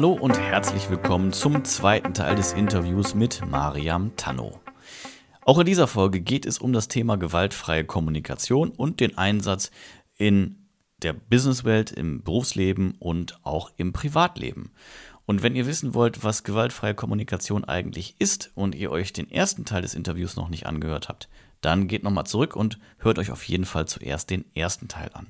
Hallo und herzlich willkommen zum zweiten Teil des Interviews mit Mariam Tanno. Auch in dieser Folge geht es um das Thema gewaltfreie Kommunikation und den Einsatz in der Businesswelt, im Berufsleben und auch im Privatleben. Und wenn ihr wissen wollt, was gewaltfreie Kommunikation eigentlich ist und ihr euch den ersten Teil des Interviews noch nicht angehört habt, dann geht nochmal zurück und hört euch auf jeden Fall zuerst den ersten Teil an.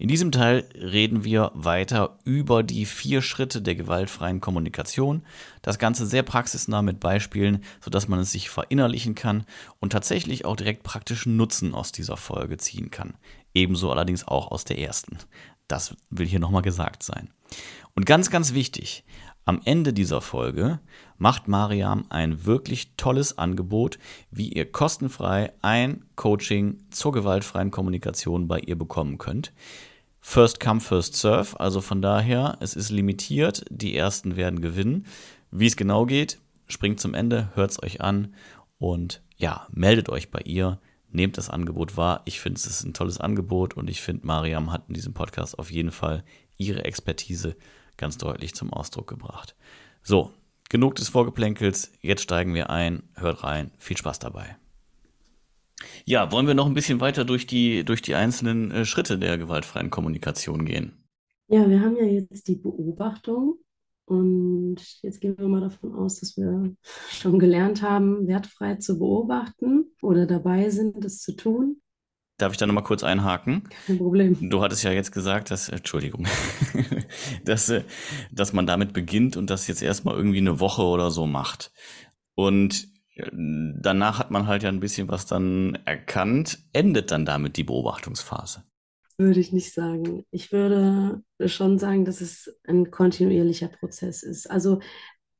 In diesem Teil reden wir weiter über die vier Schritte der gewaltfreien Kommunikation. Das Ganze sehr praxisnah mit Beispielen, sodass man es sich verinnerlichen kann und tatsächlich auch direkt praktischen Nutzen aus dieser Folge ziehen kann. Ebenso allerdings auch aus der ersten. Das will hier nochmal gesagt sein. Und ganz, ganz wichtig, am Ende dieser Folge macht Mariam ein wirklich tolles Angebot, wie ihr kostenfrei ein Coaching zur gewaltfreien Kommunikation bei ihr bekommen könnt. First come, first serve. Also von daher, es ist limitiert. Die ersten werden gewinnen. Wie es genau geht, springt zum Ende, hört es euch an und ja, meldet euch bei ihr. Nehmt das Angebot wahr. Ich finde, es ist ein tolles Angebot und ich finde, Mariam hat in diesem Podcast auf jeden Fall ihre Expertise ganz deutlich zum Ausdruck gebracht. So, genug des Vorgeplänkels. Jetzt steigen wir ein. Hört rein. Viel Spaß dabei. Ja, wollen wir noch ein bisschen weiter durch die, durch die einzelnen äh, Schritte der gewaltfreien Kommunikation gehen? Ja, wir haben ja jetzt die Beobachtung und jetzt gehen wir mal davon aus, dass wir schon gelernt haben, wertfrei zu beobachten oder dabei sind, es zu tun. Darf ich da nochmal kurz einhaken? Kein Problem. Du hattest ja jetzt gesagt, dass, Entschuldigung, dass, äh, dass man damit beginnt und das jetzt erstmal irgendwie eine Woche oder so macht. Und danach hat man halt ja ein bisschen was dann erkannt. Endet dann damit die Beobachtungsphase? Würde ich nicht sagen. Ich würde schon sagen, dass es ein kontinuierlicher Prozess ist. Also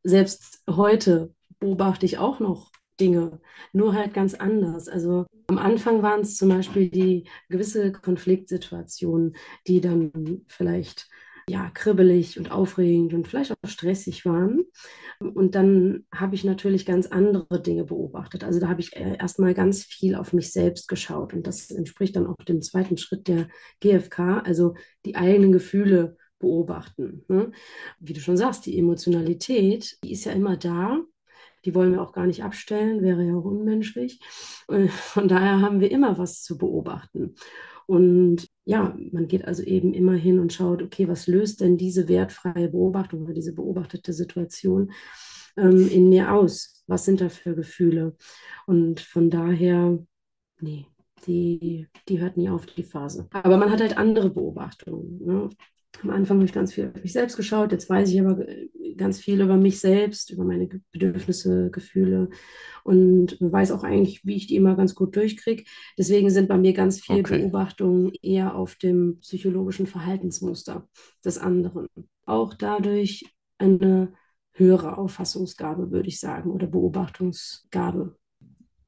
selbst heute beobachte ich auch noch Dinge, nur halt ganz anders. Also am Anfang waren es zum Beispiel die gewisse Konfliktsituationen, die dann vielleicht ja, kribbelig und aufregend und vielleicht auch stressig waren. Und dann habe ich natürlich ganz andere Dinge beobachtet. Also da habe ich äh, erstmal ganz viel auf mich selbst geschaut. Und das entspricht dann auch dem zweiten Schritt der GfK, also die eigenen Gefühle beobachten. Ne? Wie du schon sagst, die Emotionalität, die ist ja immer da. Die wollen wir auch gar nicht abstellen, wäre ja auch unmenschlich. Äh, von daher haben wir immer was zu beobachten. Und ja, man geht also eben immer hin und schaut, okay, was löst denn diese wertfreie Beobachtung oder diese beobachtete Situation ähm, in mir aus? Was sind da für Gefühle? Und von daher, nee, die, die hört nie auf, die Phase. Aber man hat halt andere Beobachtungen. Ne? Am Anfang habe ich ganz viel auf mich selbst geschaut, jetzt weiß ich aber ganz viel über mich selbst, über meine Bedürfnisse, Gefühle und weiß auch eigentlich, wie ich die immer ganz gut durchkriege. Deswegen sind bei mir ganz viele okay. Beobachtungen eher auf dem psychologischen Verhaltensmuster des anderen. Auch dadurch eine höhere Auffassungsgabe, würde ich sagen, oder Beobachtungsgabe.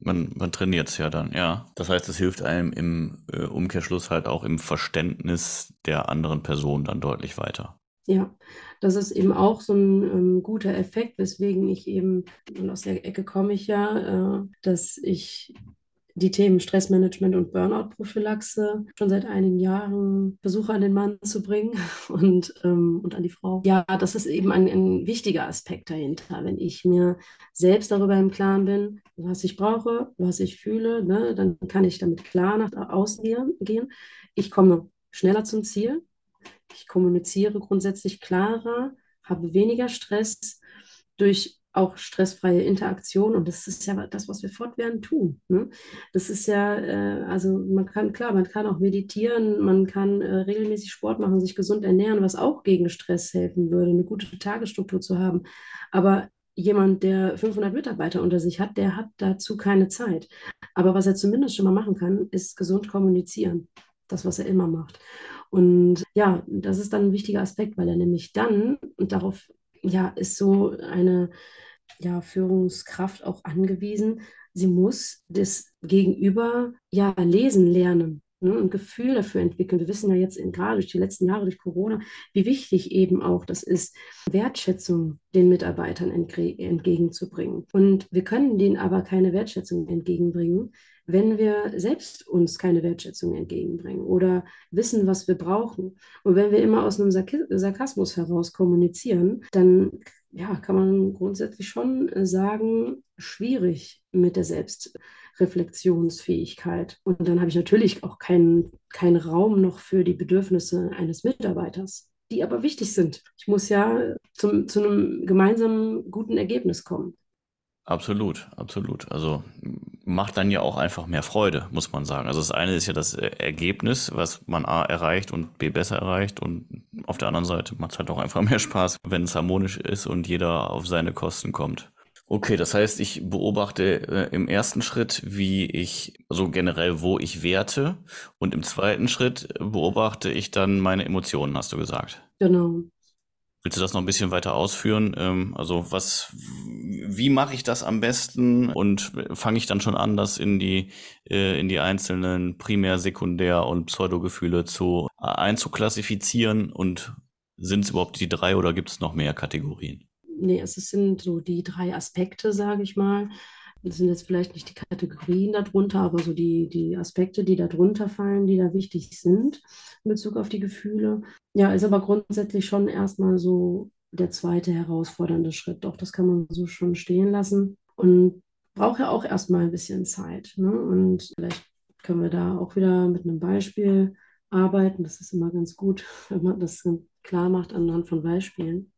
Man, man trainiert es ja dann, ja. Das heißt, es hilft einem im äh, Umkehrschluss halt auch im Verständnis der anderen Person dann deutlich weiter. Ja, das ist eben auch so ein ähm, guter Effekt, weswegen ich eben, und aus der Ecke komme ich ja, äh, dass ich die Themen Stressmanagement und Burnout-Prophylaxe schon seit einigen Jahren versuche an den Mann zu bringen und, ähm, und an die Frau. Ja, das ist eben ein, ein wichtiger Aspekt dahinter. Wenn ich mir selbst darüber im Klaren bin, was ich brauche, was ich fühle, ne, dann kann ich damit klar nach außen gehen. Ich komme schneller zum Ziel. Ich kommuniziere grundsätzlich klarer, habe weniger Stress durch auch stressfreie Interaktion und das ist ja das, was wir fortwährend tun. Ne? Das ist ja, äh, also man kann, klar, man kann auch meditieren, man kann äh, regelmäßig Sport machen, sich gesund ernähren, was auch gegen Stress helfen würde, eine gute Tagesstruktur zu haben. Aber jemand, der 500 Mitarbeiter unter sich hat, der hat dazu keine Zeit. Aber was er zumindest schon mal machen kann, ist gesund kommunizieren. Das, was er immer macht. Und ja, das ist dann ein wichtiger Aspekt, weil er nämlich dann, und darauf ja, ist so eine ja, Führungskraft auch angewiesen. Sie muss das Gegenüber ja lesen lernen. ne, ein Gefühl dafür entwickeln. Wir wissen ja jetzt in, gerade durch die letzten Jahre, durch Corona, wie wichtig eben auch das ist, Wertschätzung den Mitarbeitern entgegenzubringen. Und wir können denen aber keine Wertschätzung entgegenbringen, wenn wir selbst uns keine Wertschätzung entgegenbringen oder wissen, was wir brauchen. Und wenn wir immer aus einem Sarkasmus heraus kommunizieren, dann ja, kann man grundsätzlich schon sagen, schwierig mit der Selbstreflexionsfähigkeit. Und dann habe ich natürlich auch keinen keinen Raum noch für die Bedürfnisse eines Mitarbeiters, die aber wichtig sind. Ich muss ja zum, zu einem gemeinsamen guten Ergebnis kommen. Absolut, absolut. Also macht dann ja auch einfach mehr Freude, muss man sagen. Also das eine ist ja das Ergebnis, was man A erreicht und B besser erreicht und auf der anderen Seite macht es halt auch einfach mehr Spaß, wenn es harmonisch ist und jeder auf seine Kosten kommt. Okay, das heißt, ich beobachte äh, im ersten Schritt, wie ich, also generell, wo ich werte und im zweiten Schritt beobachte ich dann meine Emotionen, hast du gesagt. Genau. Willst du das noch ein bisschen weiter ausführen? Ähm, also was, wie mache ich das am besten und fange ich dann schon an, das in die, äh, in die einzelnen Primär-, Sekundär- und Pseudogefühle zu äh, einzuklassifizieren und sind es überhaupt die drei oder gibt es noch mehr Kategorien? Nee, es sind so die drei Aspekte, sage ich mal. Das sind jetzt vielleicht nicht die Kategorien darunter, aber so die, die Aspekte, die darunter fallen, die da wichtig sind in Bezug auf die Gefühle. Ja, ist aber grundsätzlich schon erstmal so der zweite herausfordernde Schritt. Doch, das kann man so schon stehen lassen und braucht ja auch erstmal ein bisschen Zeit. Ne? Und vielleicht können wir da auch wieder mit einem Beispiel arbeiten. Das ist immer ganz gut, wenn man das klar macht anhand von Beispielen.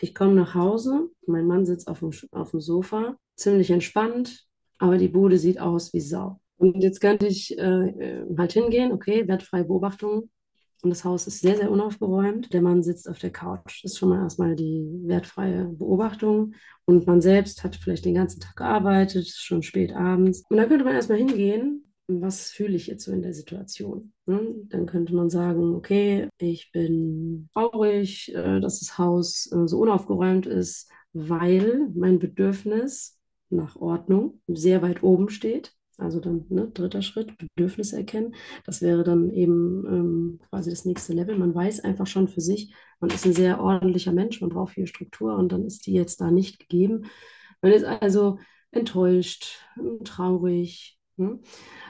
Ich komme nach Hause, mein Mann sitzt auf dem, auf dem Sofa, ziemlich entspannt, aber die Bude sieht aus wie Sau. Und jetzt könnte ich äh, halt hingehen, okay, wertfreie Beobachtung. Und das Haus ist sehr, sehr unaufgeräumt. Der Mann sitzt auf der Couch. Das ist schon mal erstmal die wertfreie Beobachtung. Und man selbst hat vielleicht den ganzen Tag gearbeitet, schon spät abends. Und dann könnte man erstmal hingehen was fühle ich jetzt so in der Situation? Ne? Dann könnte man sagen, okay, ich bin traurig, äh, dass das Haus äh, so unaufgeräumt ist, weil mein Bedürfnis nach Ordnung sehr weit oben steht. Also dann ne, dritter Schritt, Bedürfnisse erkennen. Das wäre dann eben ähm, quasi das nächste Level. Man weiß einfach schon für sich, man ist ein sehr ordentlicher Mensch, man braucht viel Struktur und dann ist die jetzt da nicht gegeben. Man ist also enttäuscht, traurig. Hm?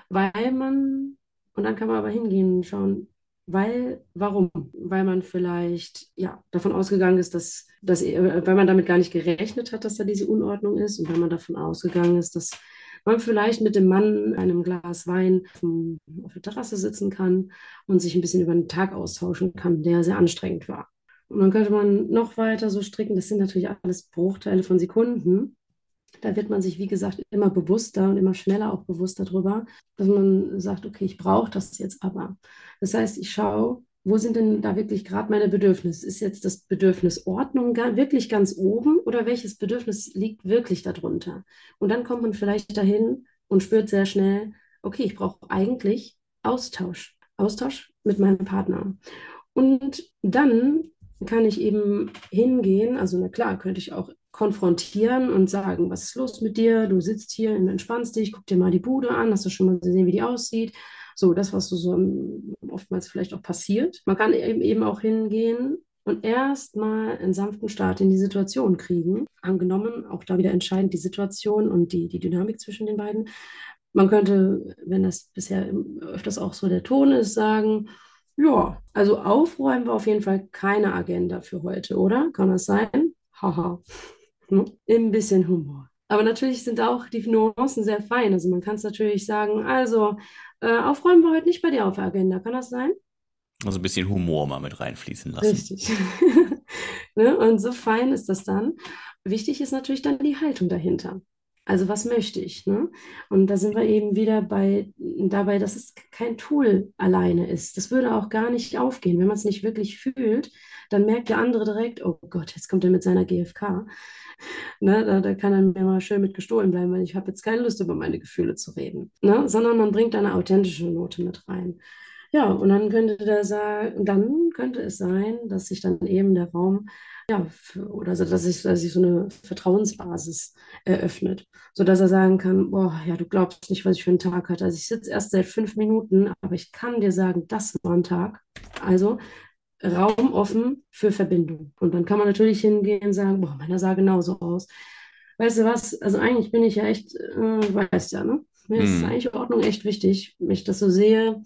weil man, und dann kann man aber hingehen und schauen, weil, warum? Weil man vielleicht ja, davon ausgegangen ist, dass, dass, äh, weil man damit gar nicht gerechnet hat, dass da diese Unordnung ist und weil man davon ausgegangen ist, dass man vielleicht mit dem Mann einem Glas Wein auf, der Terrasse sitzen kann und sich ein bisschen über den Tag austauschen kann, der sehr anstrengend war. Und dann könnte man noch weiter so stricken, das sind natürlich alles Bruchteile von Sekunden, da wird man sich, wie gesagt, immer bewusster und immer schneller auch bewusster darüber, dass man sagt, okay, ich brauche das jetzt aber. Das heißt, ich schaue, wo sind denn da wirklich gerade meine Bedürfnisse? Ist jetzt das Bedürfnis Ordnung wirklich ganz oben oder welches Bedürfnis liegt wirklich darunter? Und dann kommt man vielleicht dahin und spürt sehr schnell, okay, ich brauche eigentlich Austausch. Austausch mit meinem Partner. Und dann kann ich eben hingehen, also na klar, könnte ich auch konfrontieren und sagen, was ist los mit dir? Du sitzt hier und entspannst dich, guck dir mal die Bude an, hast du schon mal gesehen, wie die aussieht? So, das, was so, so oftmals vielleicht auch passiert. Man kann eben, eben auch hingehen und erstmal einen sanften Start in die Situation kriegen. Angenommen, auch da wieder entscheidend die Situation und die, die Dynamik zwischen den beiden. Man könnte, wenn das bisher öfters auch so der Ton ist, sagen, ja, also aufräumen war auf jeden Fall keine Agenda für heute, oder? Kann das sein? Haha. Hm? Ein bisschen Humor. Aber natürlich sind auch die Nuancen sehr fein. Also man kann es natürlich sagen, also äh, aufräumen wir heute nicht bei dir auf der Agenda. Kann das sein? Also ein bisschen Humor mal mit reinfließen lassen. Richtig. ne? Und so fein ist das dann. Wichtig ist natürlich dann die Haltung dahinter. Also was möchte ich? Ne? Und da sind wir eben wieder bei, dabei, dass es kein Tool alleine ist. Das würde auch gar nicht aufgehen. Wenn man es nicht wirklich fühlt, dann merkt der andere direkt, oh Gott, jetzt kommt er mit seiner GfK. Ne, da, da, kann er mir mal schön mit gestohlen bleiben, weil ich habe jetzt keine Lust, über meine Gefühle zu reden. Ne? Sondern man bringt eine authentische Note mit rein. Ja, und dann könnte der dann könnte es sein, dass sich dann eben der Raum, ja, oder so, dass sich, dass sich so eine Vertrauensbasis eröffnet, sodass er sagen kann, boah, ja, du glaubst nicht, was ich für einen Tag hatte. Also ich sitze erst seit fünf Minuten, aber ich kann dir sagen, das war ein Tag. Also Raum offen für Verbindung. Und dann kann man natürlich hingehen und sagen, boah, meiner sah genauso aus. Weißt du was? Also eigentlich bin ich ja echt, äh, weißt ja, ne? Mir ist Hm. eigentlich Ordnung echt wichtig. Wenn ich das so sehe,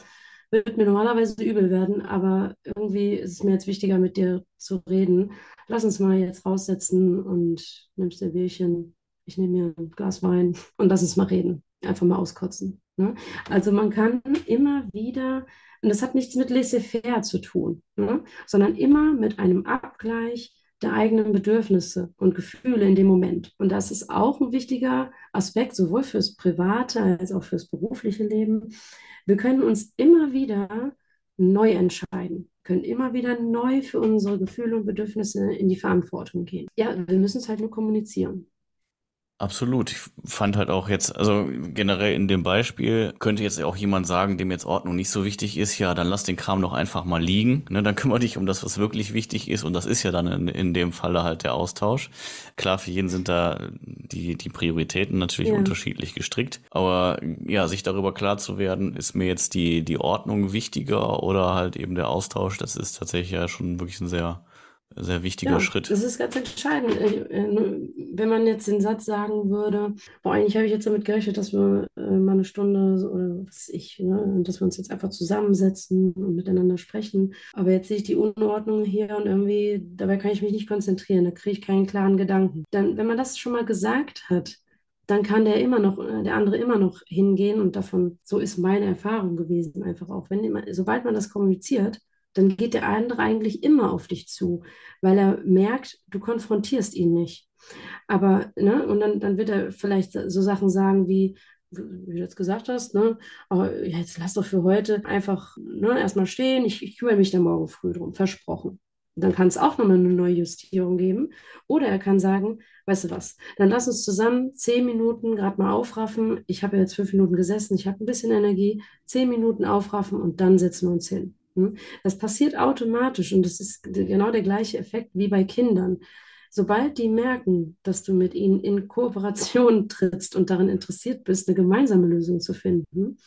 wird mir normalerweise übel werden, aber irgendwie ist es mir jetzt wichtiger, mit dir zu reden. Lass uns mal jetzt raussetzen und nimmst dir Bierchen, ich nehme mir ein Glas Wein und lass uns mal reden. Einfach mal auskotzen. Ne? Also man kann immer wieder, und das hat nichts mit laissez-faire zu tun, ne? sondern immer mit einem Abgleich der eigenen Bedürfnisse und Gefühle in dem Moment. Und das ist auch ein wichtiger Aspekt, sowohl fürs private als auch fürs berufliche Leben. Wir können uns immer wieder neu entscheiden, können immer wieder neu für unsere Gefühle und Bedürfnisse in die Verantwortung gehen. Ja, wir müssen es halt nur kommunizieren. Absolut. Ich fand halt auch jetzt, also generell in dem Beispiel könnte jetzt auch jemand sagen, dem jetzt Ordnung nicht so wichtig ist, ja, dann lass den Kram doch einfach mal liegen. Ne, dann kümmere dich um das, was wirklich wichtig ist. Und das ist ja dann in, in dem Falle halt der Austausch. Klar, für jeden sind da die, die Prioritäten natürlich Ja. unterschiedlich gestrickt. Aber ja, sich darüber klar zu werden, ist mir jetzt die, die Ordnung wichtiger oder halt eben der Austausch, das ist tatsächlich ja schon wirklich ein sehr, sehr wichtiger Ja, Schritt. das ist ganz entscheidend. Äh, äh, Wenn man jetzt den Satz sagen würde, boah, eigentlich habe ich jetzt damit gerechnet, dass wir äh, mal eine Stunde oder was weiß ich, ne, dass wir uns jetzt einfach zusammensetzen und miteinander sprechen. Aber jetzt sehe ich die Unordnung hier und irgendwie, dabei kann ich mich nicht konzentrieren, da kriege ich keinen klaren Gedanken. Dann, wenn man das schon mal gesagt hat, dann kann der immer noch, der andere immer noch hingehen und davon, so ist meine Erfahrung gewesen, einfach auch. Wenn, sobald man das kommuniziert, dann geht der andere eigentlich immer auf dich zu weil er merkt, du konfrontierst ihn nicht. Aber, ne, und dann, dann wird er vielleicht so Sachen sagen wie, wie du jetzt gesagt hast, ne, oh, jetzt lass doch für heute einfach ne, erstmal stehen, ich, ich kümmere mich dann morgen früh drum, versprochen. Dann kann es auch nochmal eine neue Justierung geben. Oder er kann sagen, weißt du was, dann lass uns zusammen zehn Minuten gerade mal aufraffen. Ich habe ja jetzt fünf Minuten gesessen, ich habe ein bisschen Energie, zehn Minuten aufraffen und dann setzen wir uns hin. Das passiert automatisch und das ist genau der gleiche Effekt wie bei Kindern. Sobald die merken, dass du mit ihnen in Kooperation trittst und daran interessiert bist, eine gemeinsame Lösung zu finden,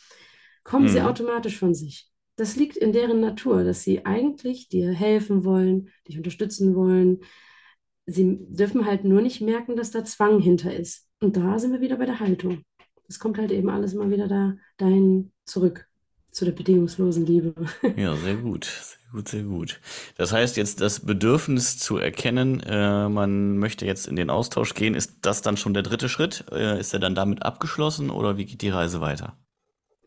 kommen sie Mhm. automatisch von sich. Das liegt in deren Natur, dass sie eigentlich dir helfen wollen, dich unterstützen wollen. Sie dürfen halt nur nicht merken, dass da Zwang hinter ist. Und da sind wir wieder bei der Haltung. Das kommt halt eben alles immer wieder da, dahin zurück, zu der bedingungslosen Liebe. Ja, sehr gut, sehr gut, sehr gut. Das heißt jetzt das Bedürfnis zu erkennen, äh, man möchte jetzt in den Austausch gehen, ist das dann schon der dritte Schritt? Äh, ist er dann damit abgeschlossen oder wie geht die Reise weiter?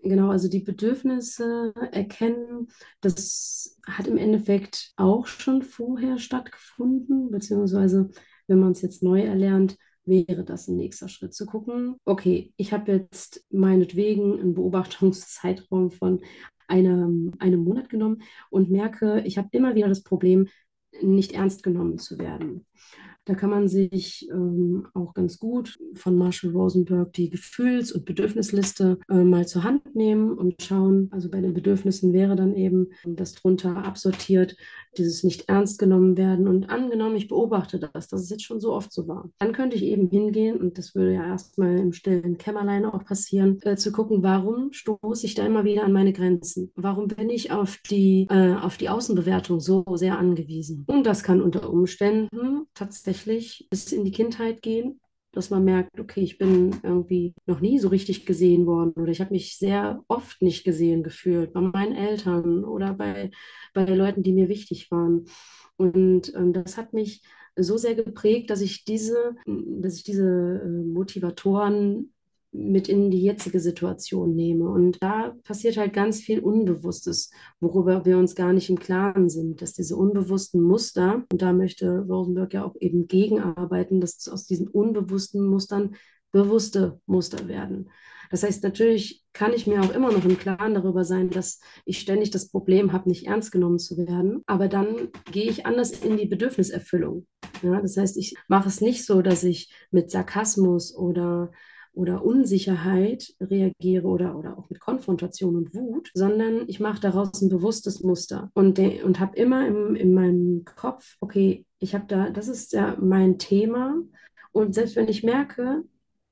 Genau, also die Bedürfnisse erkennen, das hat im Endeffekt auch schon vorher stattgefunden, beziehungsweise wenn man es jetzt neu erlernt, wäre das ein nächster Schritt zu gucken, okay, ich habe jetzt meinetwegen einen Beobachtungszeitraum von einem, einem Monat genommen und merke, ich habe immer wieder das Problem, nicht ernst genommen zu werden. Da kann man sich ähm, auch ganz gut von Marshall Rosenberg die Gefühls- und Bedürfnisliste äh, mal zur Hand nehmen und schauen. Also bei den Bedürfnissen wäre dann eben das drunter absortiert, dieses nicht ernst genommen werden. Und angenommen, ich beobachte das, dass es jetzt schon so oft so war. Dann könnte ich eben hingehen, und das würde ja erstmal im stillen Kämmerlein auch passieren, äh, zu gucken, warum stoße ich da immer wieder an meine Grenzen? Warum bin ich auf die, äh, auf die Außenbewertung so sehr angewiesen? Und das kann unter Umständen tatsächlich bis in die Kindheit gehen, dass man merkt, okay, ich bin irgendwie noch nie so richtig gesehen worden oder ich habe mich sehr oft nicht gesehen gefühlt bei meinen Eltern oder bei, bei Leuten, die mir wichtig waren. Und ähm, das hat mich so sehr geprägt, dass ich diese, dass ich diese äh, Motivatoren mit in die jetzige Situation nehme. Und da passiert halt ganz viel Unbewusstes, worüber wir uns gar nicht im Klaren sind, dass diese unbewussten Muster, und da möchte Rosenberg ja auch eben gegenarbeiten, dass aus diesen unbewussten Mustern bewusste Muster werden. Das heißt, natürlich kann ich mir auch immer noch im Klaren darüber sein, dass ich ständig das Problem habe, nicht ernst genommen zu werden. Aber dann gehe ich anders in die Bedürfniserfüllung. Ja, das heißt, ich mache es nicht so, dass ich mit Sarkasmus oder oder Unsicherheit reagiere oder, oder auch mit Konfrontation und Wut, sondern ich mache daraus ein bewusstes Muster und, und habe immer im, in meinem Kopf, okay, ich habe da, das ist ja mein Thema und selbst wenn ich merke,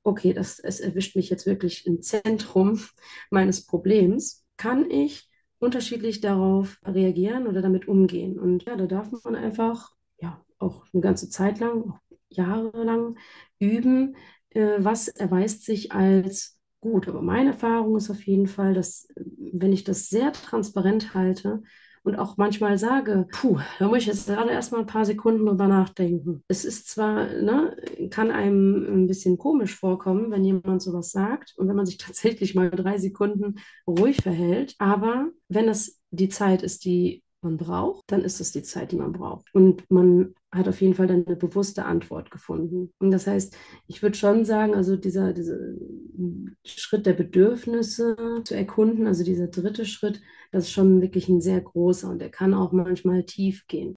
okay, das, es erwischt mich jetzt wirklich im Zentrum meines Problems, kann ich unterschiedlich darauf reagieren oder damit umgehen. Und ja, da darf man einfach, ja, auch eine ganze Zeit lang, jahrelang üben, äh, was erweist sich als gut. Aber meine Erfahrung ist auf jeden Fall, dass wenn ich das sehr transparent halte, und auch manchmal sage, puh, da muss ich jetzt gerade erstmal ein paar Sekunden drüber nachdenken. Es ist zwar, ne, kann einem ein bisschen komisch vorkommen, wenn jemand sowas sagt und wenn man sich tatsächlich mal drei Sekunden ruhig verhält, aber wenn es die Zeit ist, die man braucht, dann ist es die Zeit, die man braucht. Und man hat auf jeden Fall dann eine bewusste Antwort gefunden. Und das heißt, ich würde schon sagen, also dieser, dieser Schritt der Bedürfnisse zu erkunden, also dieser dritte Schritt, das ist schon wirklich ein sehr großer und der kann auch manchmal tief gehen.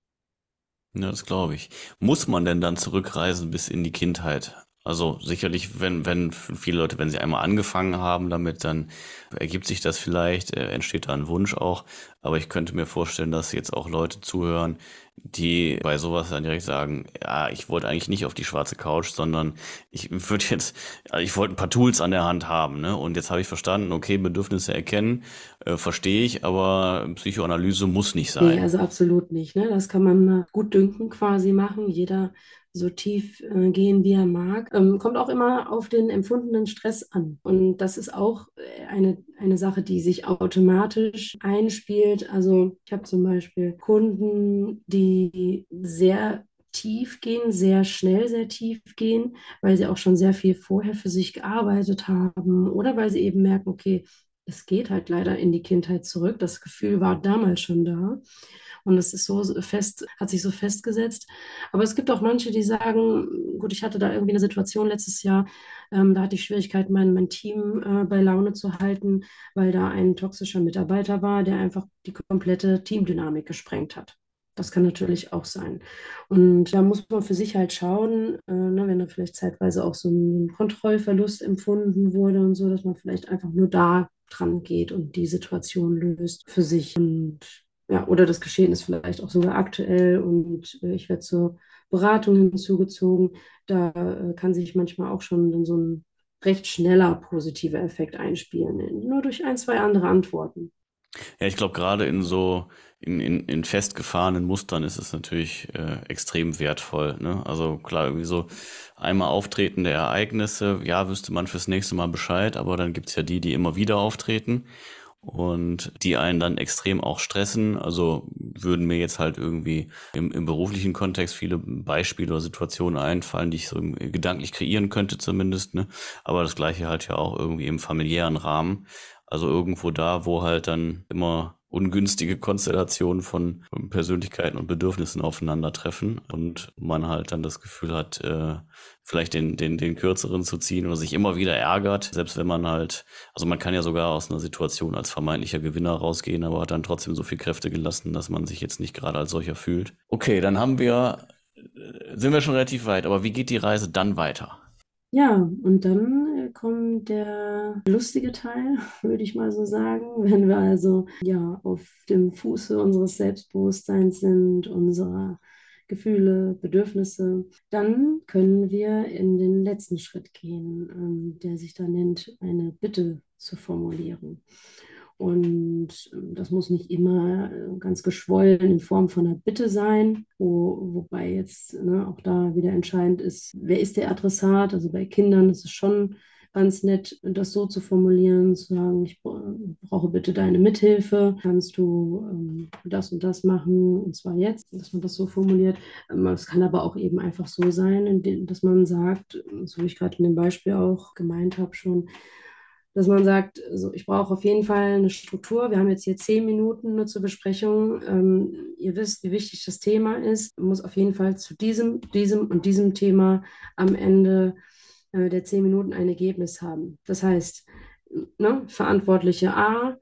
Ja, das glaube ich. Muss man denn dann zurückreisen bis in die Kindheit? Also sicherlich, wenn, wenn viele Leute, wenn sie einmal angefangen haben damit, dann ergibt sich das vielleicht, äh, entsteht da ein Wunsch auch. Aber ich könnte mir vorstellen, dass jetzt auch Leute zuhören, die bei sowas dann direkt sagen, ja, ich wollte eigentlich nicht auf die schwarze Couch, sondern ich würde jetzt, ich wollte ein paar Tools an der Hand haben, ne? Und jetzt habe ich verstanden, okay, Bedürfnisse erkennen, äh, verstehe ich, aber Psychoanalyse muss nicht sein. Nee, also absolut nicht. Ne? Das kann man gut dünken quasi machen. Jeder so tief äh, gehen, wie er mag. Ähm, kommt auch immer auf den empfundenen Stress an. Und das ist auch äh, eine, eine Sache, die sich automatisch einspielt. Also ich habe zum Beispiel Kunden, die sehr tief gehen, sehr schnell sehr tief gehen, weil sie auch schon sehr viel vorher für sich gearbeitet haben oder weil sie eben merken, okay, es geht halt leider in die Kindheit zurück. Das Gefühl war damals schon da. Und es ist so fest, hat sich so festgesetzt. Aber es gibt auch manche, die sagen, gut, ich hatte da irgendwie eine Situation letztes Jahr, ähm, da hatte ich Schwierigkeiten, mein, mein Team äh, bei Laune zu halten, weil da ein toxischer Mitarbeiter war, der einfach die komplette Teamdynamik gesprengt hat. Das kann natürlich auch sein. Und da muss man für sich halt schauen, äh, ne, wenn da vielleicht zeitweise auch so ein Kontrollverlust empfunden wurde und so, dass man vielleicht einfach nur da dran geht und die Situation löst für sich. Und ja, oder das Geschehen ist vielleicht auch sogar aktuell und äh, ich werde zur Beratung hinzugezogen. Da äh, kann sich manchmal auch schon so ein recht schneller positiver Effekt einspielen, nur durch ein, zwei andere Antworten. Ja, ich glaube, gerade in so in, in, in festgefahrenen Mustern ist es natürlich äh, extrem wertvoll. Ne? Also klar, irgendwie so einmal auftretende Ereignisse, ja, wüsste man fürs nächste Mal Bescheid, aber dann gibt's ja die, die immer wieder auftreten und die einen dann extrem auch stressen. Also würden mir jetzt halt irgendwie im, im beruflichen Kontext viele Beispiele oder Situationen einfallen, die ich so gedanklich kreieren könnte zumindest. Ne? Aber das gleiche halt ja auch irgendwie im familiären Rahmen. Also irgendwo da, wo halt dann immer ungünstige Konstellationen von Persönlichkeiten und Bedürfnissen aufeinandertreffen und man halt dann das Gefühl hat, äh, vielleicht den, den, den kürzeren zu ziehen oder sich immer wieder ärgert, selbst wenn man halt, also man kann ja sogar aus einer Situation als vermeintlicher Gewinner rausgehen, aber hat dann trotzdem so viel Kräfte gelassen, dass man sich jetzt nicht gerade als solcher fühlt. Okay, dann haben wir, äh, sind wir schon relativ weit, aber wie geht die Reise dann weiter? Ja, und dann kommt der lustige Teil, würde ich mal so sagen, wenn wir also ja auf dem Fuße unseres Selbstbewusstseins sind, unserer Gefühle, Bedürfnisse, dann können wir in den letzten Schritt gehen, ähm, der sich da nennt, eine Bitte zu formulieren. Und ähm, das muss nicht immer äh, ganz geschwollen in Form von einer Bitte sein, wo, wobei jetzt ne, auch da wieder entscheidend ist, wer ist der Adressat? Also bei Kindern ist es schon ganz nett, das so zu formulieren, zu sagen, ich brauche bitte deine Mithilfe, kannst du ähm, das und das machen, und zwar jetzt, dass man das so formuliert. Ähm, es kann aber auch eben einfach so sein, dass man sagt, so wie ich gerade in dem Beispiel auch gemeint habe schon, dass man sagt, also ich brauche auf jeden Fall eine Struktur. Wir haben jetzt hier zehn Minuten nur zur Besprechung. Ähm, ihr wisst, wie wichtig das Thema ist. Man muss auf jeden Fall zu diesem, diesem und diesem Thema am Ende äh, der zehn Minuten ein Ergebnis haben. Das heißt, ne, Verantwortliche A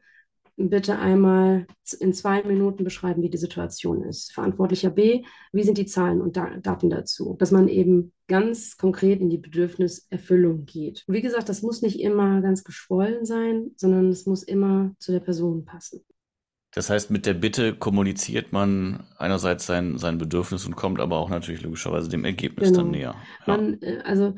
bitte einmal in zwei Minuten beschreiben, wie die Situation ist. Verantwortlicher B, wie sind die Zahlen und Daten dazu? Dass man eben ganz konkret in die Bedürfniserfüllung geht. Und wie gesagt, das muss nicht immer ganz geschwollen sein, sondern es muss immer zu der Person passen. Das heißt, mit der Bitte kommuniziert man einerseits sein, sein Bedürfnis und kommt aber auch natürlich logischerweise dem Ergebnis genau. dann näher. Ja. Man, äh, also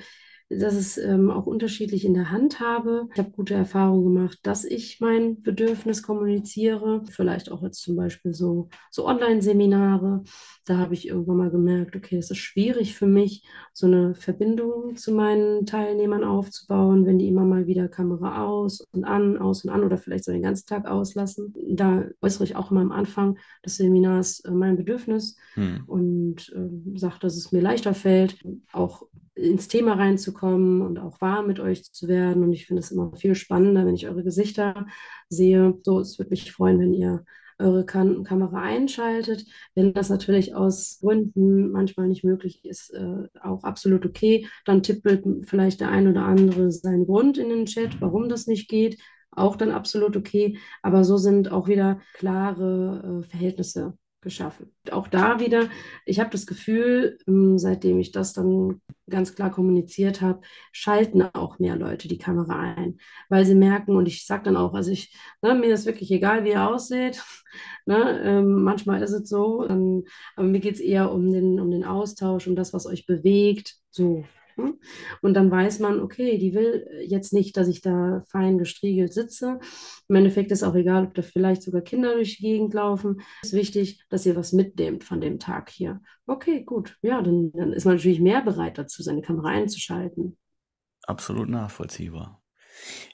dass es ähm, auch unterschiedlich in der Hand habe. Ich habe gute Erfahrungen gemacht, dass ich mein Bedürfnis kommuniziere. Vielleicht auch jetzt zum Beispiel so, so Online-Seminare. Da habe ich irgendwann mal gemerkt, okay, es ist schwierig für mich, so eine Verbindung zu meinen Teilnehmern aufzubauen, wenn die immer mal wieder Kamera aus und an, aus und an oder vielleicht so den ganzen Tag auslassen. Da äußere ich auch immer am Anfang des Seminars äh, mein Bedürfnis hm. und äh, sage, dass es mir leichter fällt, auch ins Thema reinzukommen und auch warm mit euch zu werden. Und ich finde es immer viel spannender, wenn ich eure Gesichter sehe. So, es würde mich freuen, wenn ihr eure Kam Kamera einschaltet. Wenn das natürlich aus Gründen manchmal nicht möglich ist, äh, auch absolut okay. Dann tippelt vielleicht der ein oder andere seinen Grund in den Chat, warum das nicht geht. Auch dann absolut okay. Aber so sind auch wieder klare äh, Verhältnisse geschaffen. Auch da wieder, ich habe das Gefühl, ähm, seitdem ich das dann ganz klar kommuniziert habe, schalten auch mehr Leute die Kamera ein, weil sie merken, und ich sage dann auch, also ich, ne, mir ist wirklich egal, wie ihr aussieht. Ne, ähm, manchmal ist es so, dann, aber mir geht es eher um den, um den Austausch, um das, was euch bewegt. So, hm? Und dann weiß man, okay, die will jetzt nicht, dass ich da fein gestriegelt sitze. Im Endeffekt ist auch egal, ob da vielleicht sogar Kinder durch die Gegend laufen. Es ist wichtig, dass ihr was mitnehmt von dem Tag hier. Okay, gut. Ja, dann, dann ist man natürlich mehr bereit dazu, seine Kamera einzuschalten. Absolut nachvollziehbar.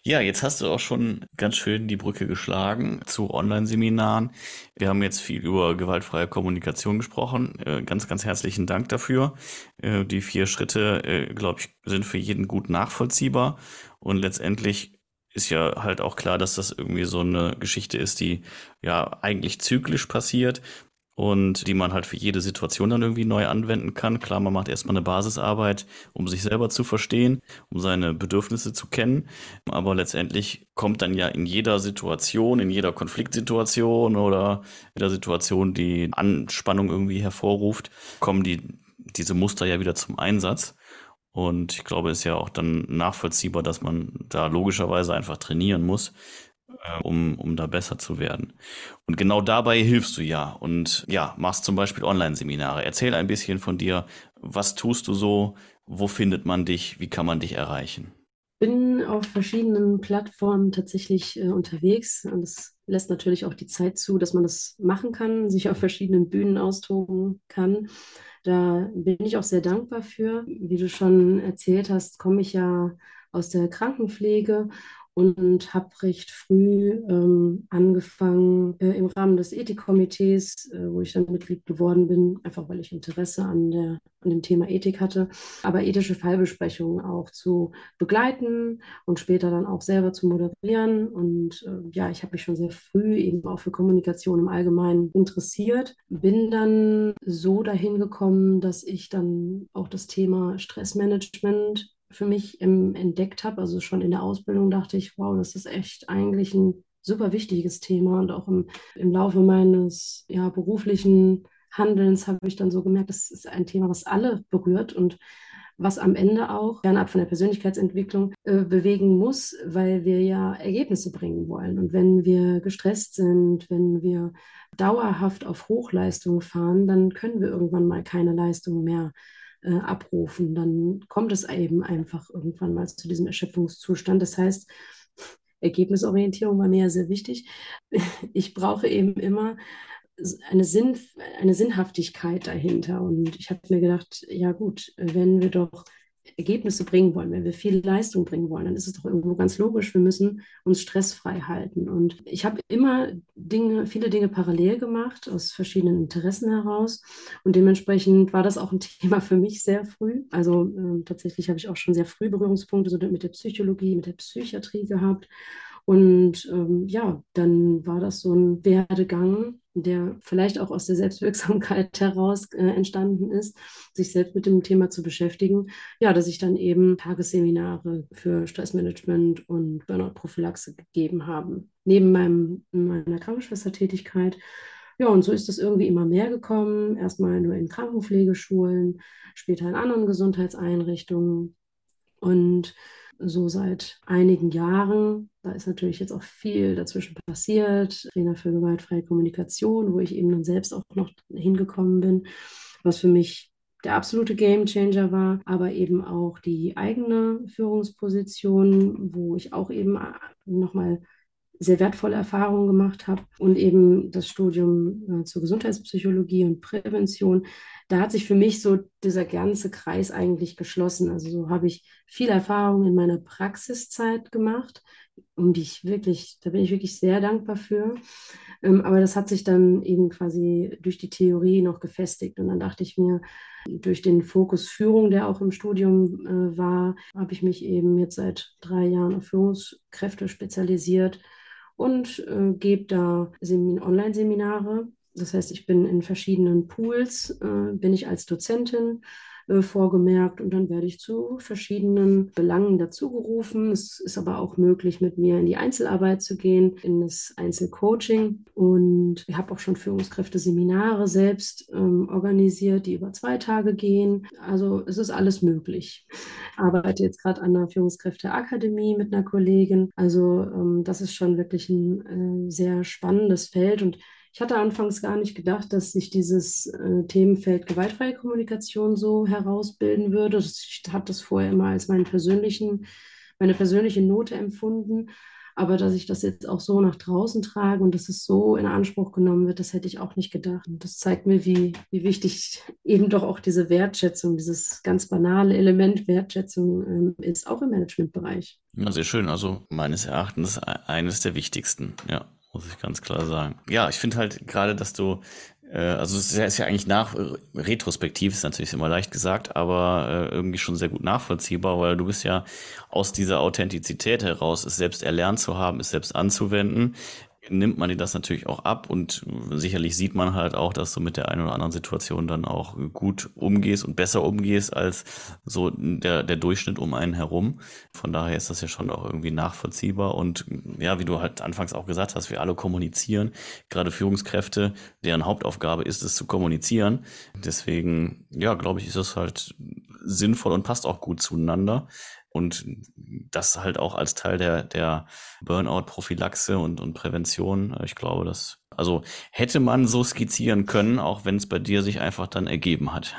Ja, jetzt hast du auch schon ganz schön die Brücke geschlagen zu Online-Seminaren. Wir haben jetzt viel über gewaltfreie Kommunikation gesprochen. Äh, ganz, ganz herzlichen Dank dafür. Äh, die vier Schritte, äh, glaube ich, sind für jeden gut nachvollziehbar. Und letztendlich ist ja halt auch klar, dass das irgendwie so eine Geschichte ist, die ja eigentlich zyklisch passiert und die man halt für jede Situation dann irgendwie neu anwenden kann. Klar, man macht erstmal eine Basisarbeit, um sich selber zu verstehen, um seine Bedürfnisse zu kennen, aber letztendlich kommt dann ja in jeder Situation, in jeder Konfliktsituation oder in der Situation, die Anspannung irgendwie hervorruft, kommen die diese Muster ja wieder zum Einsatz. Und ich glaube, es ist ja auch dann nachvollziehbar, dass man da logischerweise einfach trainieren muss, um, um da besser zu werden. Und genau dabei hilfst du ja und ja, machst zum Beispiel Online-Seminare. Erzähl ein bisschen von dir. Was tust du so? Wo findet man dich? Wie kann man dich erreichen? bin auf verschiedenen Plattformen tatsächlich äh, unterwegs und es lässt natürlich auch die Zeit zu, dass man das machen kann, sich auf verschiedenen Bühnen austoben kann. Da bin ich auch sehr dankbar für. Wie du schon erzählt hast, komme ich ja aus der Krankenpflege und habe recht früh ähm, angefangen äh, im Rahmen des Ethikkomitees, äh, wo ich dann Mitglied geworden bin, einfach weil ich Interesse an, der, an dem Thema Ethik hatte, aber ethische Fallbesprechungen auch zu begleiten und später dann auch selber zu moderieren. Und äh, ja, ich habe mich schon sehr früh eben auch für Kommunikation im Allgemeinen interessiert, bin dann so dahin gekommen, dass ich dann auch das Thema Stressmanagement für mich im, entdeckt habe. Also schon in der Ausbildung dachte ich, wow, das ist echt eigentlich ein super wichtiges Thema. Und auch im, im Laufe meines ja, beruflichen Handelns habe ich dann so gemerkt, das ist ein Thema, was alle berührt und was am Ende auch fernab von der Persönlichkeitsentwicklung äh, bewegen muss, weil wir ja Ergebnisse bringen wollen. Und wenn wir gestresst sind, wenn wir dauerhaft auf Hochleistung fahren, dann können wir irgendwann mal keine Leistung mehr äh, abrufen, dann kommt es eben einfach irgendwann mal zu diesem Erschöpfungszustand. Das heißt, Ergebnisorientierung war mir ja sehr wichtig. Ich brauche eben immer eine, Sinn, eine Sinnhaftigkeit dahinter. Und ich habe mir gedacht, ja gut, wenn wir doch Ergebnisse bringen wollen, wenn wir viel Leistung bringen wollen, dann ist es doch irgendwo ganz logisch, wir müssen uns stressfrei halten. Und ich habe immer Dinge, viele Dinge parallel gemacht, aus verschiedenen Interessen heraus. Und dementsprechend war das auch ein Thema für mich sehr früh. Also äh, tatsächlich habe ich auch schon sehr früh Berührungspunkte so mit der Psychologie, mit der Psychiatrie gehabt. Und ähm, ja, dann war das so ein Werdegang, der vielleicht auch aus der Selbstwirksamkeit heraus äh, entstanden ist, sich selbst mit dem Thema zu beschäftigen. Ja, dass ich dann eben Tagesseminare für Stressmanagement und Burnout-Prophylaxe gegeben habe, neben meinem, meiner Krankenschwestertätigkeit. Ja, und so ist das irgendwie immer mehr gekommen. Erstmal nur in Krankenpflegeschulen, später in anderen Gesundheitseinrichtungen. Und so seit einigen Jahren. Da ist natürlich jetzt auch viel dazwischen passiert. Trainer für gewaltfreie Kommunikation, wo ich eben dann selbst auch noch hingekommen bin, was für mich der absolute Gamechanger war, aber eben auch die eigene Führungsposition, wo ich auch eben nochmal sehr wertvolle Erfahrungen gemacht habe und eben das Studium äh, zur Gesundheitspsychologie und Prävention. Da hat sich für mich so dieser ganze Kreis eigentlich geschlossen. Also so habe ich viel Erfahrung in meiner Praxiszeit gemacht, um die ich wirklich, da bin ich wirklich sehr dankbar für. Ähm, aber das hat sich dann eben quasi durch die Theorie noch gefestigt. Und dann dachte ich mir, durch den Fokus Führung, der auch im Studium äh, war, habe ich mich eben jetzt seit drei Jahren auf Führungskräfte spezialisiert und äh, gebe da Online-Seminare. Das heißt, ich bin in verschiedenen Pools, äh, bin ich als Dozentin äh, vorgemerkt und dann werde ich zu verschiedenen Belangen dazugerufen. Es ist aber auch möglich, mit mir in die Einzelarbeit zu gehen, in das Einzelcoaching. Und ich habe auch schon Führungskräfte-Seminare selbst ähm, organisiert, die über zwei Tage gehen. Also es ist alles möglich. Ich arbeite jetzt gerade an der Führungskräfteakademie mit einer Kollegin. Also ähm, das ist schon wirklich ein äh, sehr spannendes Feld und ich hatte anfangs gar nicht gedacht, dass sich dieses äh, Themenfeld gewaltfreie Kommunikation so herausbilden würde. Ich habe das vorher immer als meinen persönlichen, meine persönliche Note empfunden. Aber dass ich das jetzt auch so nach draußen trage und dass es so in Anspruch genommen wird, das hätte ich auch nicht gedacht. Und das zeigt mir, wie, wie wichtig eben doch auch diese Wertschätzung, dieses ganz banale Element Wertschätzung ähm, ist, auch im Managementbereich. Ja, sehr schön. Also meines Erachtens eines der wichtigsten, ja muss ich ganz klar sagen. Ja, ich finde halt gerade, dass du, äh, also es ist ja eigentlich nach, retrospektiv ist natürlich immer leicht gesagt, aber äh, irgendwie schon sehr gut nachvollziehbar, weil du bist ja aus dieser Authentizität heraus, es selbst erlernt zu haben, es selbst anzuwenden, nimmt man dir das natürlich auch ab und sicherlich sieht man halt auch, dass du mit der einen oder anderen Situation dann auch gut umgehst und besser umgehst als so der, der Durchschnitt um einen herum. Von daher ist das ja schon auch irgendwie nachvollziehbar und ja, wie du halt anfangs auch gesagt hast, wir alle kommunizieren, gerade Führungskräfte, deren Hauptaufgabe ist es zu kommunizieren. Deswegen, ja, glaube ich, ist das halt sinnvoll und passt auch gut zueinander. Und das halt auch als Teil der, der Burnout-Prophylaxe und, und Prävention. Ich glaube, das, also hätte man so skizzieren können, auch wenn es bei dir sich einfach dann ergeben hat.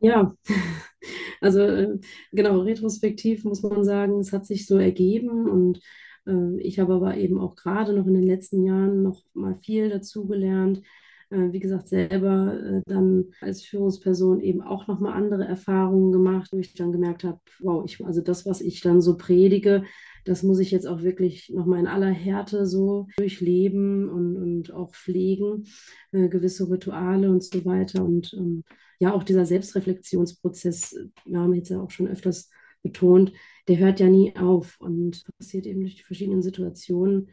Ja, also äh, genau, retrospektiv muss man sagen, es hat sich so ergeben und äh, ich habe aber eben auch gerade noch in den letzten Jahren noch mal viel dazugelernt wie gesagt, selber äh, dann als Führungsperson eben auch nochmal andere Erfahrungen gemacht, wo ich dann gemerkt habe, wow, ich, also das, was ich dann so predige, das muss ich jetzt auch wirklich nochmal in aller Härte so durchleben und, und auch pflegen, äh, gewisse Rituale und so weiter. Und ähm, ja, auch dieser Selbstreflexionsprozess, wir haben jetzt ja auch schon öfters betont, der hört ja nie auf und passiert eben durch die verschiedenen Situationen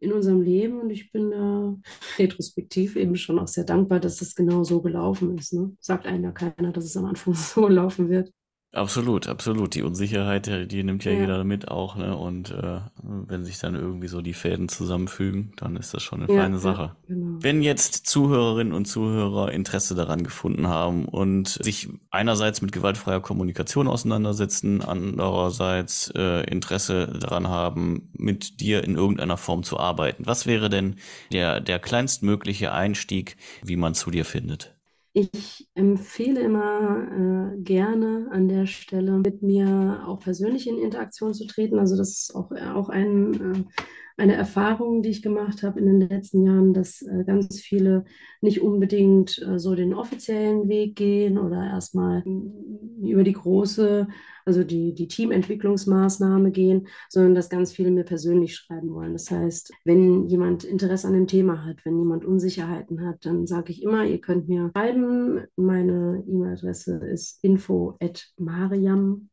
in unserem Leben und ich bin da retrospektiv eben schon auch sehr dankbar, dass das genau so gelaufen ist. Ne? Sagt einem ja keiner, dass es am Anfang so laufen wird. Absolut, absolut. Die Unsicherheit, die nimmt ja, ja. jeder mit auch, ne? Und äh, wenn sich dann irgendwie so die Fäden zusammenfügen, dann ist das schon eine ja, feine Sache. Ja, genau. Wenn jetzt Zuhörerinnen und Zuhörer Interesse daran gefunden haben und sich einerseits mit gewaltfreier Kommunikation auseinandersetzen, andererseits äh, Interesse daran haben, mit dir in irgendeiner Form zu arbeiten, was wäre denn der, der kleinstmögliche Einstieg, wie man zu dir findet? Ich empfehle immer äh, gerne an der Stelle mit mir auch persönlich in Interaktion zu treten. Also das ist auch, auch ein, äh, eine Erfahrung, die ich gemacht habe in den letzten Jahren, dass äh, ganz viele nicht unbedingt äh, so den offiziellen Weg gehen oder erstmal über die große also die, die Teamentwicklungsmaßnahme gehen, sondern dass ganz viele mir persönlich schreiben wollen. Das heißt, wenn jemand Interesse an dem Thema hat, wenn jemand Unsicherheiten hat, dann sage ich immer, ihr könnt mir schreiben. Meine E-Mail-Adresse ist info at mariam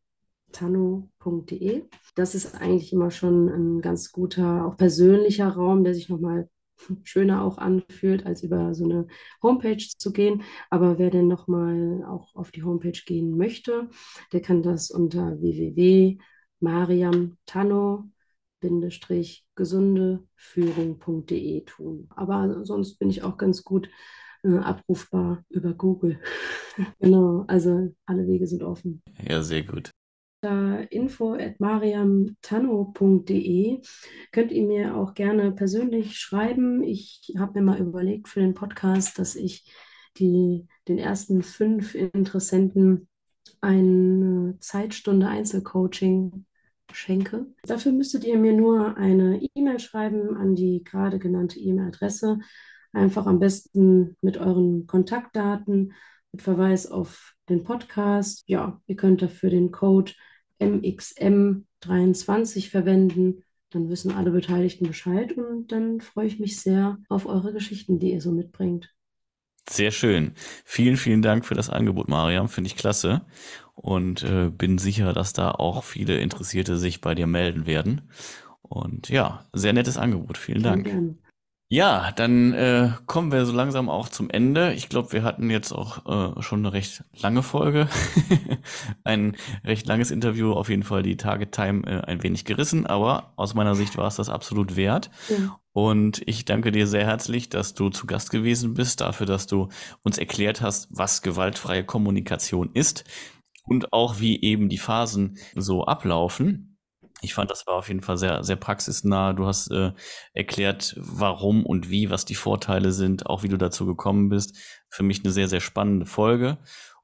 tano.de. Das ist eigentlich immer schon ein ganz guter, auch persönlicher Raum, der sich nochmal schöner auch anfühlt, als über so eine Homepage zu gehen. Aber wer denn nochmal auch auf die Homepage gehen möchte, der kann das unter www.mariamtano gesundeführung.de tun. Aber sonst bin ich auch ganz gut äh, abrufbar über Google. genau, also alle Wege sind offen. Ja, sehr gut info at mariamtano.de könnt ihr mir auch gerne persönlich schreiben. Ich habe mir mal überlegt für den Podcast, dass ich die, den ersten fünf Interessenten eine Zeitstunde Einzelcoaching schenke. Dafür müsstet ihr mir nur eine E-Mail schreiben an die gerade genannte E-Mail-Adresse. Einfach am besten mit euren Kontaktdaten, mit Verweis auf den Podcast. Ja, ihr könnt dafür den Code MXM23 verwenden. Dann wissen alle Beteiligten Bescheid und dann freue ich mich sehr auf eure Geschichten, die ihr so mitbringt. Sehr schön. Vielen, vielen Dank für das Angebot, Mariam. Finde ich klasse. Und äh, bin sicher, dass da auch viele Interessierte sich bei dir melden werden. Und ja, sehr nettes Angebot. Vielen Dank. Gerne. Ja, dann äh, kommen wir so langsam auch zum Ende. Ich glaube, wir hatten jetzt auch äh, schon eine recht lange Folge. ein recht langes Interview, auf jeden Fall die Target Time äh, ein wenig gerissen, aber aus meiner Sicht war es das absolut wert. Ja. Und ich danke dir sehr herzlich, dass du zu Gast gewesen bist, dafür, dass du uns erklärt hast, was gewaltfreie Kommunikation ist und auch wie eben die Phasen so ablaufen. Ich fand, das war auf jeden Fall sehr, sehr praxisnah. Du hast äh, erklärt, warum und wie, was die Vorteile sind, auch wie du dazu gekommen bist. Für mich eine sehr, sehr spannende Folge.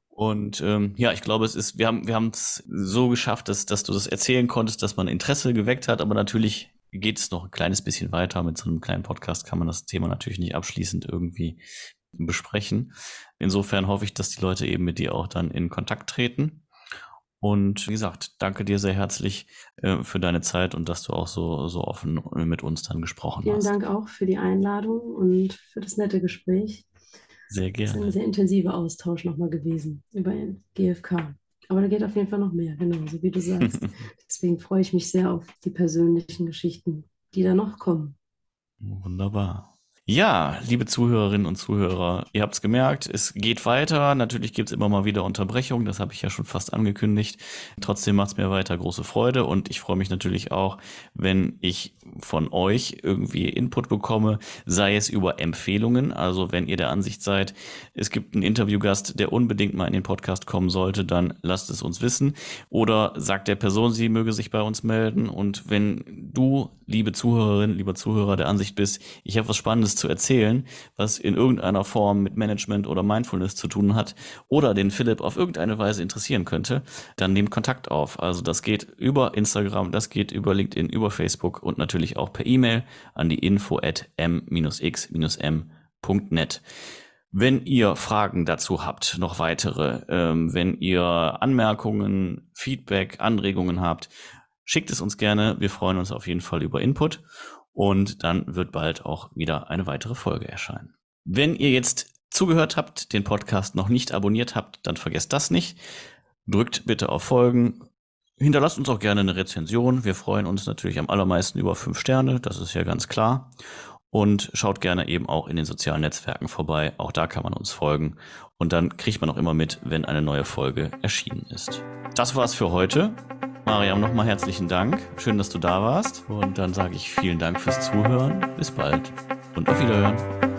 Und ähm, ja, ich glaube, es ist, wir haben wir haben es so geschafft, dass, dass du das erzählen konntest, dass man Interesse geweckt hat, aber natürlich geht es noch ein kleines bisschen weiter. Mit so einem kleinen Podcast kann man das Thema natürlich nicht abschließend irgendwie besprechen. Insofern hoffe ich, dass die Leute eben mit dir auch dann in Kontakt treten. Und wie gesagt, danke dir sehr herzlich äh, für deine Zeit und dass du auch so, so offen mit uns dann gesprochen Vielen hast. Vielen Dank auch für die Einladung und für das nette Gespräch. Sehr gerne. Das ist ein sehr intensiver Austausch nochmal gewesen über GFK. Aber da geht auf jeden Fall noch mehr, genau, so wie du sagst. Deswegen freue ich mich sehr auf die persönlichen Geschichten, die da noch kommen. Wunderbar. Ja, liebe Zuhörerinnen und Zuhörer, ihr habt es gemerkt, es geht weiter. Natürlich gibt es immer mal wieder Unterbrechungen, das habe ich ja schon fast angekündigt. Trotzdem macht es mir weiter große Freude und ich freue mich natürlich auch, wenn ich von euch irgendwie Input bekomme, sei es über Empfehlungen. Also wenn ihr der Ansicht seid, es gibt einen Interviewgast, der unbedingt mal in den Podcast kommen sollte, dann lasst es uns wissen. Oder sagt der Person, sie möge sich bei uns melden. Und wenn du, liebe Zuhörerin, lieber Zuhörer, der Ansicht bist, ich habe was Spannendes zu erzählen, was in irgendeiner Form mit Management oder Mindfulness zu tun hat oder den Philipp auf irgendeine Weise interessieren könnte, dann nehmt Kontakt auf. Also das geht über Instagram, das geht über LinkedIn, über Facebook und natürlich auch per E-Mail an die info at m-x-m.net. Wenn ihr Fragen dazu habt, noch weitere, ähm, wenn ihr Anmerkungen, Feedback, Anregungen habt, schickt es uns gerne. Wir freuen uns auf jeden Fall über Input. Und dann wird bald auch wieder eine weitere Folge erscheinen. Wenn ihr jetzt zugehört habt, den Podcast noch nicht abonniert habt, dann vergesst das nicht. Drückt bitte auf Folgen. Hinterlasst uns auch gerne eine Rezension. Wir freuen uns natürlich am allermeisten über fünf Sterne, das ist ja ganz klar. Und schaut gerne eben auch in den sozialen Netzwerken vorbei. Auch da kann man uns folgen. Und dann kriegt man auch immer mit, wenn eine neue Folge erschienen ist. Das war's für heute. Mariam, nochmal herzlichen Dank. Schön, dass du da warst. Und dann sage ich vielen Dank fürs Zuhören. Bis bald und auf Wiederhören.